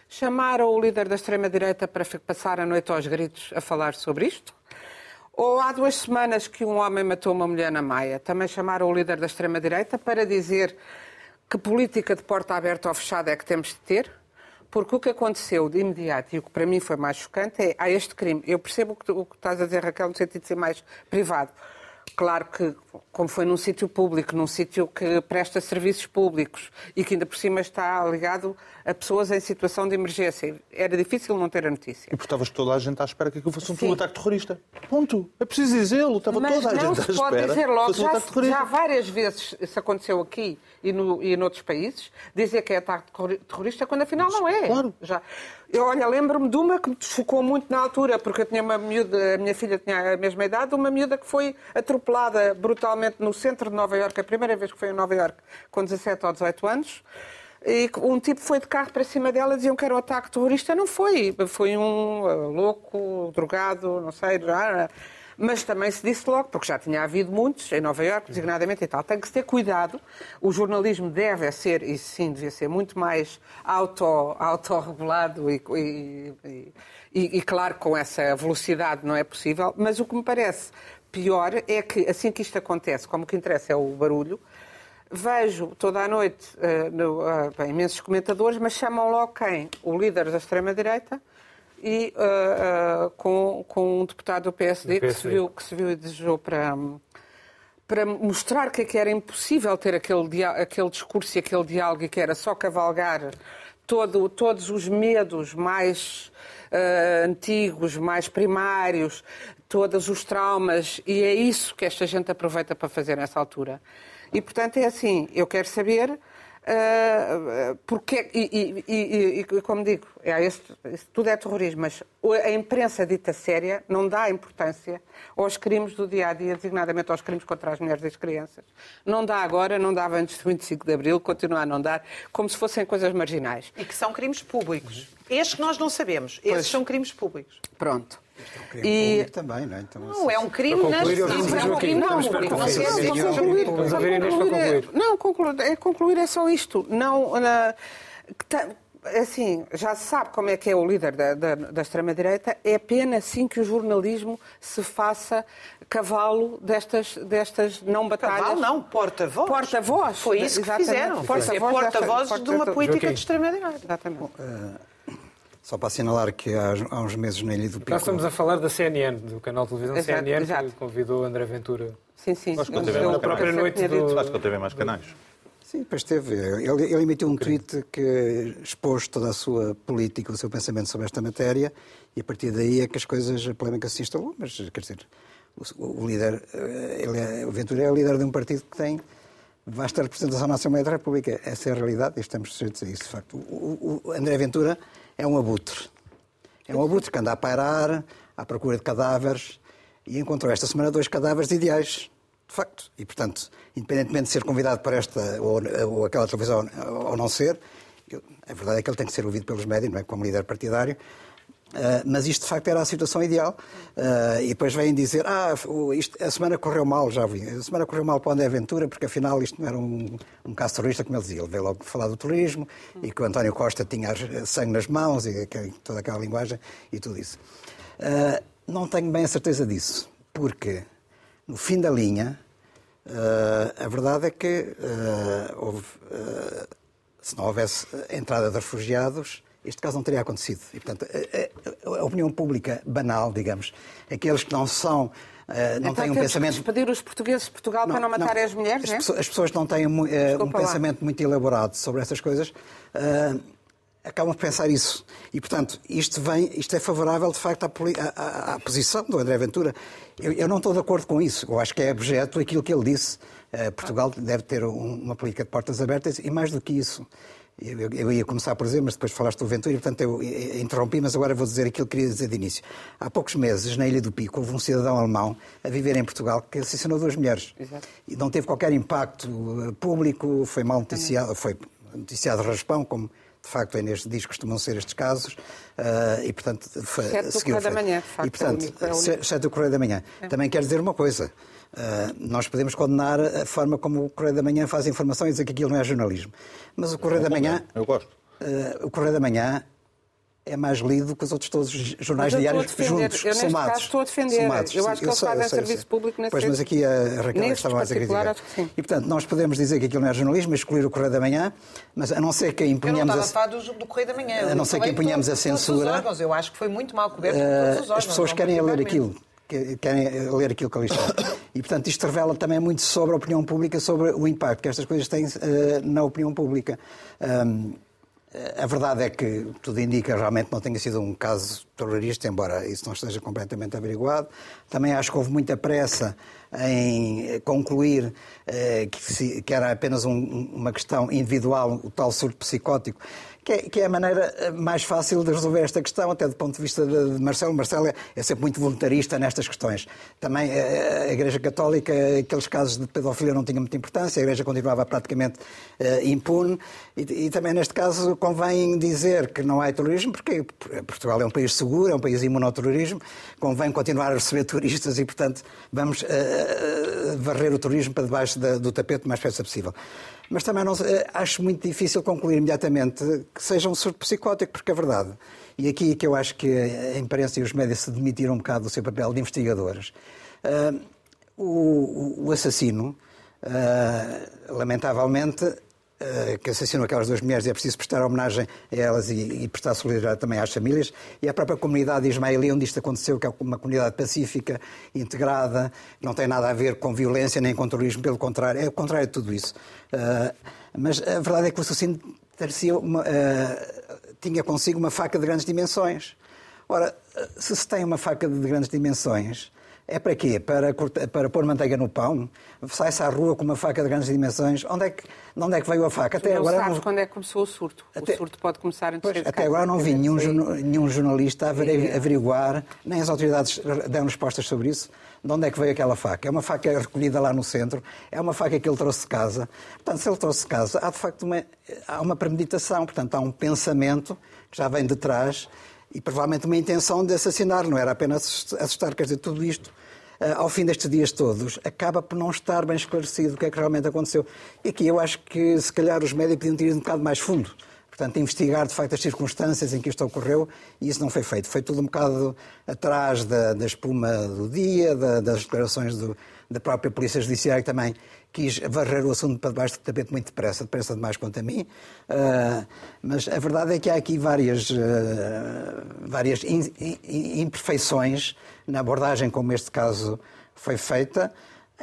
chamaram o líder da extrema-direita para passar a noite aos gritos a falar sobre isto. Ou há duas semanas que um homem matou uma mulher na Maia. Também chamaram o líder da extrema-direita para dizer que política de porta aberta ou fechada é que temos de ter. Porque o que aconteceu de imediato e o que para mim foi mais chocante é há este crime. Eu percebo que, o que estás a dizer, Raquel, no sentido de ser mais privado. Claro que, como foi num sítio público, num sítio que presta serviços públicos e que ainda por cima está ligado a pessoas em situação de emergência, era difícil não ter a notícia. E porque estavas toda a gente à espera que aquilo fosse um ataque terrorista. Ponto. É preciso dizê-lo. Estava Mas toda a não gente à se pode espera dizer logo, já, já várias vezes isso aconteceu aqui e, no, e noutros países, dizer que é ataque terrori- terrorista quando afinal não é. Claro. Já. Eu, olha, lembro-me de uma que me desfocou muito na altura, porque eu tinha uma miúda, a minha filha tinha a mesma idade, uma miúda que foi atropelada brutalmente no centro de Nova Iorque, a primeira vez que foi em Nova Iorque, com 17 ou 18 anos. E um tipo foi de carro para cima dela, diziam que era um ataque terrorista. Não foi. Foi um eh, louco, drogado, não sei. Já, mas também se disse logo, porque já tinha havido muitos em Nova Iorque, designadamente e tal. Tem que se ter cuidado. O jornalismo deve ser, e sim, devia ser muito mais auto, autorregulado e, e, e, e, e, claro, com essa velocidade não é possível. Mas o que me parece pior é que, assim que isto acontece, como o que interessa é o barulho, Vejo toda a noite eh, no, eh, bem, imensos comentadores, mas chamam logo quem? O líder da extrema-direita e eh, eh, com, com um deputado do PSD, Do Que, se PSD. viu, que se viu e desejou para, para mostrar que, é que era impossível ter aquele, aquele discurso e aquele diálogo e que era só cavalgar todo, todos os medos mais eh, antigos, mais primários, todos os traumas, e é isso que esta gente aproveita para fazer nessa altura. E, portanto, é assim, eu quero saber eh, porque, e, e- e- e, como digo, é este, isso tudo é terrorismo, mas a imprensa dita séria não dá importância aos crimes do dia a dia, designadamente aos crimes contra as mulheres e as crianças. Não dá agora, não dava antes do 25 de Abril, continua a não dar, como se fossem coisas marginais. E que são crimes públicos. Estes nós não sabemos. Estes Pois. são crimes públicos. Pronto. Crime E- público também, não é? Então, Não, é um crime nas concluir, não, é um crime não. Vamos ouvir Inês para concluir é- concluir. Não, concluir, é, concluir é só isto. Não, na- que ta- assim, já se sabe como é que é o líder da, da, da extrema-direita. É pena, sim, que o jornalismo se faça cavalo destas, destas não batalhas. Cavalo não, porta-voz. Porta-voz. Foi isso que fizeram. Porta-voz porta-vozes desta- de uma política de extrema-direita. Exatamente. Só para assinalar que há, há uns meses na Ilha do Pico... Nós estamos a falar da CNN, do canal de televisão Exato, CNN, exato. que convidou André Ventura. Sim, sim. Teve uma eu própria noite do-. Acho que ele teve mais canais. Sim, pois teve. Ele, ele emitiu um tweet que expôs toda a sua política, o seu pensamento sobre esta matéria, e a partir daí é que as coisas, a polémica se instalou. Mas, quer dizer, o, o líder, eh, ele é, o Ventura é o líder de um partido que tem vasta representação na Assembleia da República. Essa é a realidade e estamos sujeitos a isso, de facto. O, o- o André Ventura é um abutre. É um abutre que anda a pairar, à procura de cadáveres, e encontrou esta semana dois cadáveres ideais, de facto. E, portanto, independentemente de ser convidado para esta ou, ou aquela televisão ou não ser, a verdade é que ele tem que ser ouvido pelos médios, não é? Como líder partidário. Ah, mas isto, de facto, era a situação ideal. Ah, e depois vêm dizer, ah, isto- a semana correu mal, já vi. A semana correu mal para o André Ventura, porque afinal isto não era um, um caso terrorista, como ele dizia. Ele veio logo falar do terrorismo e que o António Costa tinha sangue nas mãos e aquele- toda aquela linguagem e tudo isso. Ah, não tenho bem a certeza disso, porque no fim da linha, a verdade é que houve, se não houvesse entrada de refugiados, este caso não teria acontecido. E, portanto, a, a- a opinião pública banal, digamos, aqueles que não são, ah, não Então têm um temos que pensamento despedir os portugueses de Portugal para não matarem as mulheres, as, é? pessoas, as pessoas não têm eh, um lá. pensamento muito elaborado sobre essas coisas, ah, acabam por pensar isso. E, portanto, isto, vem, isto é favorável, de facto, à, à- à- posição do André Ventura. Eu, eu não estou de acordo com isso. Eu acho que é objeto aquilo que ele disse. Eh, Portugal deve ter um- uma política de portas abertas e, mais do que isso, eu, eu- ia começar por dizer, mas depois falaste do Ventura e, portanto, eu, interrompi, mas agora vou dizer aquilo que queria dizer de início. Há poucos meses, na Ilha do Pico, houve um cidadão alemão a viver em Portugal que assassinou duas mulheres. Exato. E não teve qualquer impacto eh, público, foi mal noticiado, foi noticiado raspão, como de facto Inês diz que costumam ser estes casos, eh, e portanto foi, Exceto seguiu Correio da. Manhã, de facto, E portanto, é o único- é o exceto o Correio da Manhã. Também quero dizer uma coisa, eh, nós podemos condenar a forma como o Correio da Manhã faz informação e dizer que aquilo não é jornalismo. Mas o Correio da Manhã, Eu gosto. eh, o Correio da Manhã é mais lido que os outros todos os jornais eu diários estou a defender. juntos, Eu, neste somados. caso, estou a defender. Somados. Eu acho que eles sei, fazem sei, serviço sei. público nesse Pois, mas aqui a Raquel é estava mais a criticar. acho que sim. E, portanto, nós podemos dizer que aquilo não é jornalismo, excluir o Correio da Manhã, mas a não ser que Eu não estava a a... falar do, do Correio da Manhã. A não Eu ser que todos- a censura. Eu acho que foi muito mal coberto por Eh, todos os órgãos. as pessoas querem ler aquilo, querem ler aquilo que ali está. E, portanto, isto revela também muito sobre a opinião pública, sobre o impacto que estas coisas têm eh, na opinião pública. Ahm, a verdade é que tudo indica realmente não tenha sido um caso terrorista, embora isso não esteja completamente averiguado. Também acho que houve muita pressa em concluir eh, que, se- que era apenas um- uma questão individual, o tal surto psicótico, que é, que é a maneira eh, mais fácil de resolver esta questão, até do ponto de vista de Marcelo. Marcelo é, é sempre muito voluntarista nestas questões. Também eh, a Igreja Católica, aqueles casos de pedofilia não tinham muita importância, a Igreja continuava praticamente eh, impune. E, e também neste caso convém dizer que não há terrorismo, porque Portugal é um país seguro, é um país imune ao terrorismo, convém continuar a receber turistas e, portanto, vamos eh, eh, varrer o turismo para debaixo da- do tapete o mais depressa possível. Mas também não, eh, acho muito difícil concluir imediatamente que seja um surto psicótico, porque é verdade. E aqui é que eu acho que a imprensa e os médias se demitiram um bocado do seu papel de investigadores. Ah, o, o assassino, ah, lamentavelmente, que assassinou aquelas duas mulheres, é preciso prestar homenagem a elas e, e prestar solidariedade também às famílias, e à própria comunidade ismaelí onde isto aconteceu, que é uma comunidade pacífica, integrada, não tem nada a ver com violência nem com terrorismo, pelo contrário, é o contrário de tudo isso. Ah, mas a verdade é que o assassino ah, tinha consigo uma faca de grandes dimensões. Ora, se se tem uma faca de grandes dimensões, é para quê? Para, cortar- para pôr manteiga no pão? Sai-se à rua com uma faca de grandes dimensões? Onde é que, de onde é que veio a faca? Até não agora sabes não- quando é que começou o surto. Até- O surto pode começar em Pois, até agora não vi nenhum, nenhum jornalista averiguar, nem as autoridades deram respostas sobre isso, de onde é que veio aquela faca. É uma faca recolhida lá no centro, é uma faca que ele trouxe de casa. Portanto, se ele trouxe de casa, há de facto uma, há uma premeditação, portanto, há um pensamento que já vem de trás e provavelmente uma intenção de assassinar, não era apenas assustar, quer dizer, tudo isto eh, ao fim destes dias todos, acaba por não estar bem esclarecido o que é que realmente aconteceu. E aqui eu acho que, se calhar, os médicos podiam ter ido um bocado mais fundo. Portanto, investigar, de facto, as circunstâncias em que isto ocorreu, e isso não foi feito. Foi tudo um bocado atrás da, da espuma do dia, da- das declarações do, da própria Polícia Judiciária também quis varrer o assunto para debaixo do tapete muito depressa, depressa demais quanto a mim. Uh, mas a verdade é que há aqui várias, uh, várias in, in, imperfeições na abordagem como este caso foi feita.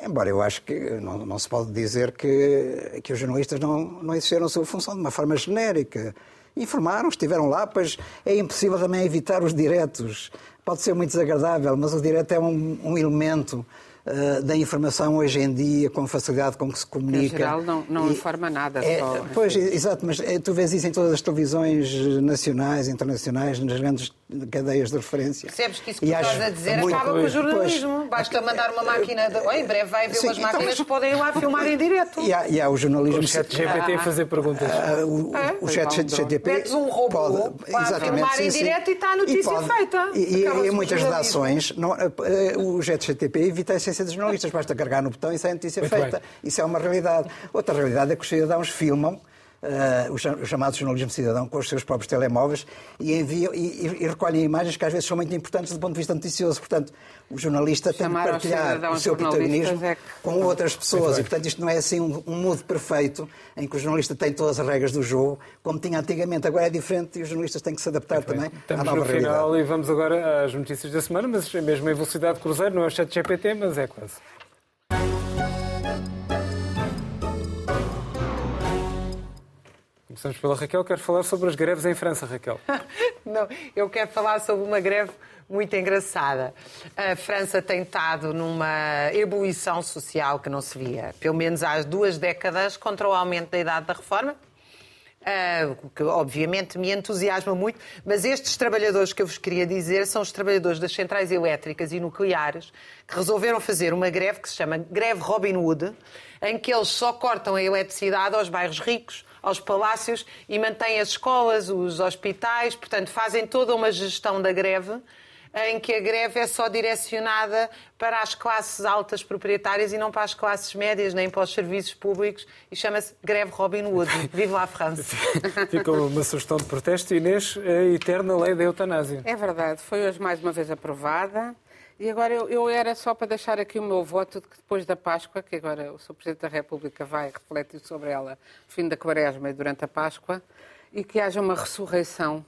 Embora eu acho que não, não se pode dizer que, que os jornalistas não, não exerceram a sua função de uma forma genérica. Informaram, estiveram lá, pois é impossível também evitar os diretos. Pode ser muito desagradável, mas o direto é um, um elemento uh, da informação hoje em dia, com a facilidade com que se comunica. Em geral, não, não e, informa nada. É, só, pois, exato, mas é, tu vês isso em todas as televisões nacionais, internacionais, nas grandes cadeias de referência. Percebes que isso que e estás a dizer muito, acaba com o jornalismo. Pois, Basta mandar uma máquina. De... Oh, em breve vai haver sim, umas então, máquinas que podem ir lá filmar em direto. E há, e há o jornalismo. O chat GPT a fazer perguntas. Ah, o, é? o chat GTP. Metes um robô pode, para filmar em direto e está a notícia pode, feita. E, e em muitas redações, não, eh, eh, o chat GTP evita a essência dos jornalistas. Basta carregar no botão e sai a notícia Muito feita. Bem. Isso é uma realidade. Outra realidade é que os cidadãos filmam uh, o chamado jornalismo cidadão com os seus próprios telemóveis e, enviam, e, e, recolhem imagens que às vezes são muito importantes do ponto de vista noticioso. Portanto, o jornalista Chamar tem que partilhar o seu protagonismo é que... com outras pessoas. E, portanto, isto não é assim um, um mundo perfeito em que o jornalista tem todas as regras do jogo, como tinha antigamente. Agora é diferente e os jornalistas têm que se adaptar Muito também Estamos à nova no realidade. final e vamos agora às notícias da semana, mas é mesmo em velocidade cruzeiro, não é o chat GPT, mas é quase. Começamos pela Raquel. Quero falar sobre as greves em França, Raquel. Não, eu quero falar sobre uma greve muito engraçada. A França tem estado numa ebulição social que não se via, pelo menos há duas décadas, contra o aumento da idade da reforma. Uh, que obviamente me entusiasma muito, mas estes trabalhadores que eu vos queria dizer são os trabalhadores das centrais elétricas e nucleares que resolveram fazer uma greve que se chama Greve Robin Hood, em que eles só cortam a eletricidade aos bairros ricos, aos palácios e mantêm as escolas, os hospitais, portanto, fazem toda uma gestão da greve em que a greve é só direcionada para as classes altas proprietárias e não para as classes médias, nem para os serviços públicos, e chama-se Greve Robin Hood. Vive lá a França. Fica uma sugestão de protesto. Inês, a eterna lei da eutanásia. É verdade, foi hoje mais uma vez aprovada. E agora eu, eu, era só para deixar aqui o meu voto de que depois da Páscoa, que agora o Sr. Presidente da República vai refletir sobre ela no fim da Quaresma e durante a Páscoa, e que haja uma ressurreição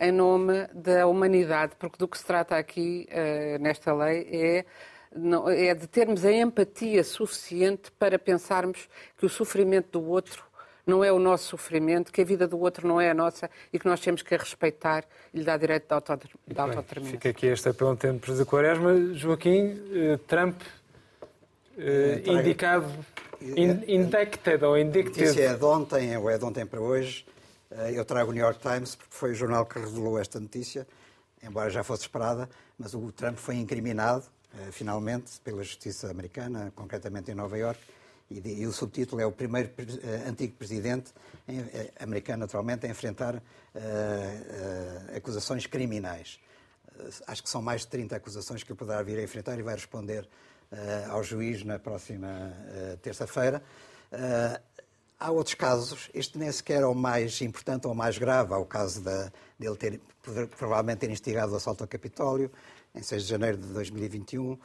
em nome da humanidade, porque do que se trata aqui uh, nesta lei é é de termos a empatia suficiente para pensarmos que o sofrimento do outro não é o nosso sofrimento, que a vida do outro não é a nossa e que nós temos que a respeitar e lhe dar direito de autodeterminação. Fica aqui este apelo em tempos de quaresma. Joaquim, eh, Trump eh, indicado, in, indicted ou indicted. Isso é de ontem, ou é de ontem para hoje. Eh, eu trago o New York Times porque foi o jornal que revelou esta notícia, embora já fosse esperada, mas o Trump foi incriminado, finalmente, pela justiça americana, concretamente em Nova York, e, o subtítulo é o primeiro uh, antigo presidente em, uh, americano, naturalmente, a enfrentar uh, acusações criminais. acho que são mais de 30 acusações que ele poderá vir a enfrentar e vai responder ao juiz na próxima terça-feira. há outros casos, este nem sequer é o mais importante ou o mais grave. Há o caso de, dele ter, provavelmente ter instigado o assalto ao Capitólio, em 6 de janeiro de 2021.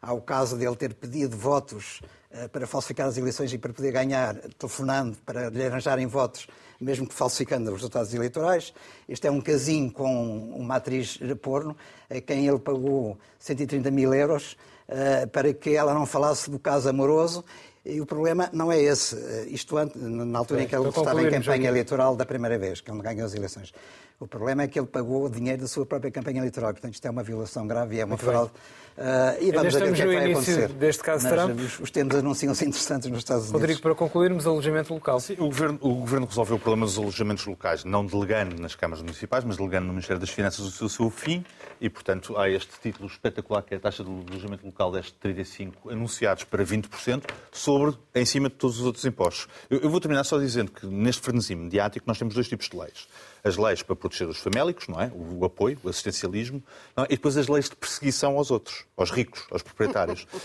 Há o caso dele ter pedido votos uh, para falsificar as eleições e para poder ganhar, telefonando para lhe arranjarem votos, mesmo que falsificando os resultados eleitorais. Este é um casinho com uma atriz de porno, a quem ele pagou 130 mil euros uh, para que ela não falasse do caso amoroso. E o problema não é esse. Uh, isto na altura em que ele estava em campanha eleitoral da primeira vez, que ele ganhou as eleições. O problema é que ele pagou o dinheiro da sua própria campanha eleitoral. Portanto, isto é uma violação grave e é uma fraude. Uh, e vamos ver o que é que vai acontecer. Deste caso Mas Trump. Os, os tempos anunciam-se interessantes nos Estados Unidos. Rodrigo, para concluirmos, alojamento local. Sim, o, governo, o Governo resolveu o problema dos alojamentos locais, não delegando nas câmaras municipais, mas delegando no Ministério das Finanças o seu, seu fim. E, portanto, há este título espetacular, que é a taxa de alojamento local deste 35, anunciados para 20%, sobre, em cima de todos os outros impostos. Eu, eu vou terminar só dizendo que, neste frenesim mediático, nós temos dois tipos de leis as leis para proteger os famélicos, não é? o apoio, o assistencialismo, é? e depois as leis de perseguição aos outros, aos ricos, aos proprietários.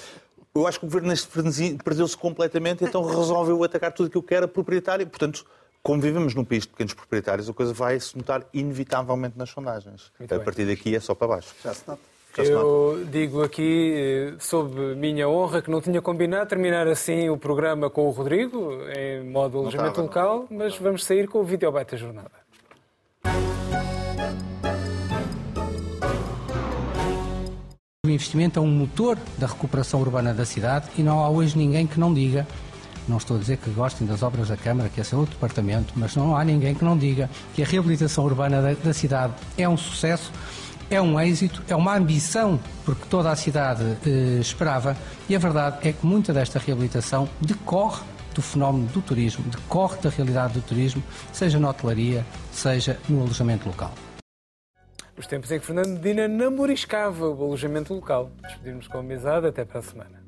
Eu acho que o governo neste perdeu-se completamente, então resolveu atacar tudo aquilo que era proprietário. Portanto, como vivemos num país de pequenos proprietários, a coisa vai se notar inevitavelmente nas sondagens. Muito a partir daqui é só para baixo. Já se nota. Eu digo aqui, eh, sob minha honra, que não tinha combinado terminar assim o programa com o Rodrigo, em modo alojamento local, mas vamos sair com o vídeo da jornada. Investimento é um motor da recuperação urbana da cidade e não há hoje ninguém que não diga, não estou a dizer que gostem das obras da Câmara, que esse é outro departamento, mas não há ninguém que não diga que a reabilitação urbana da, da cidade é um sucesso, é um êxito, é uma ambição, porque toda a cidade eh, esperava, e a verdade é que muita desta reabilitação decorre do fenómeno do turismo, decorre da realidade do turismo, seja na hotelaria, seja no alojamento local. Os tempos em que Fernando Medina namoriscava o alojamento local. Despedimos com amizade. Até para a semana.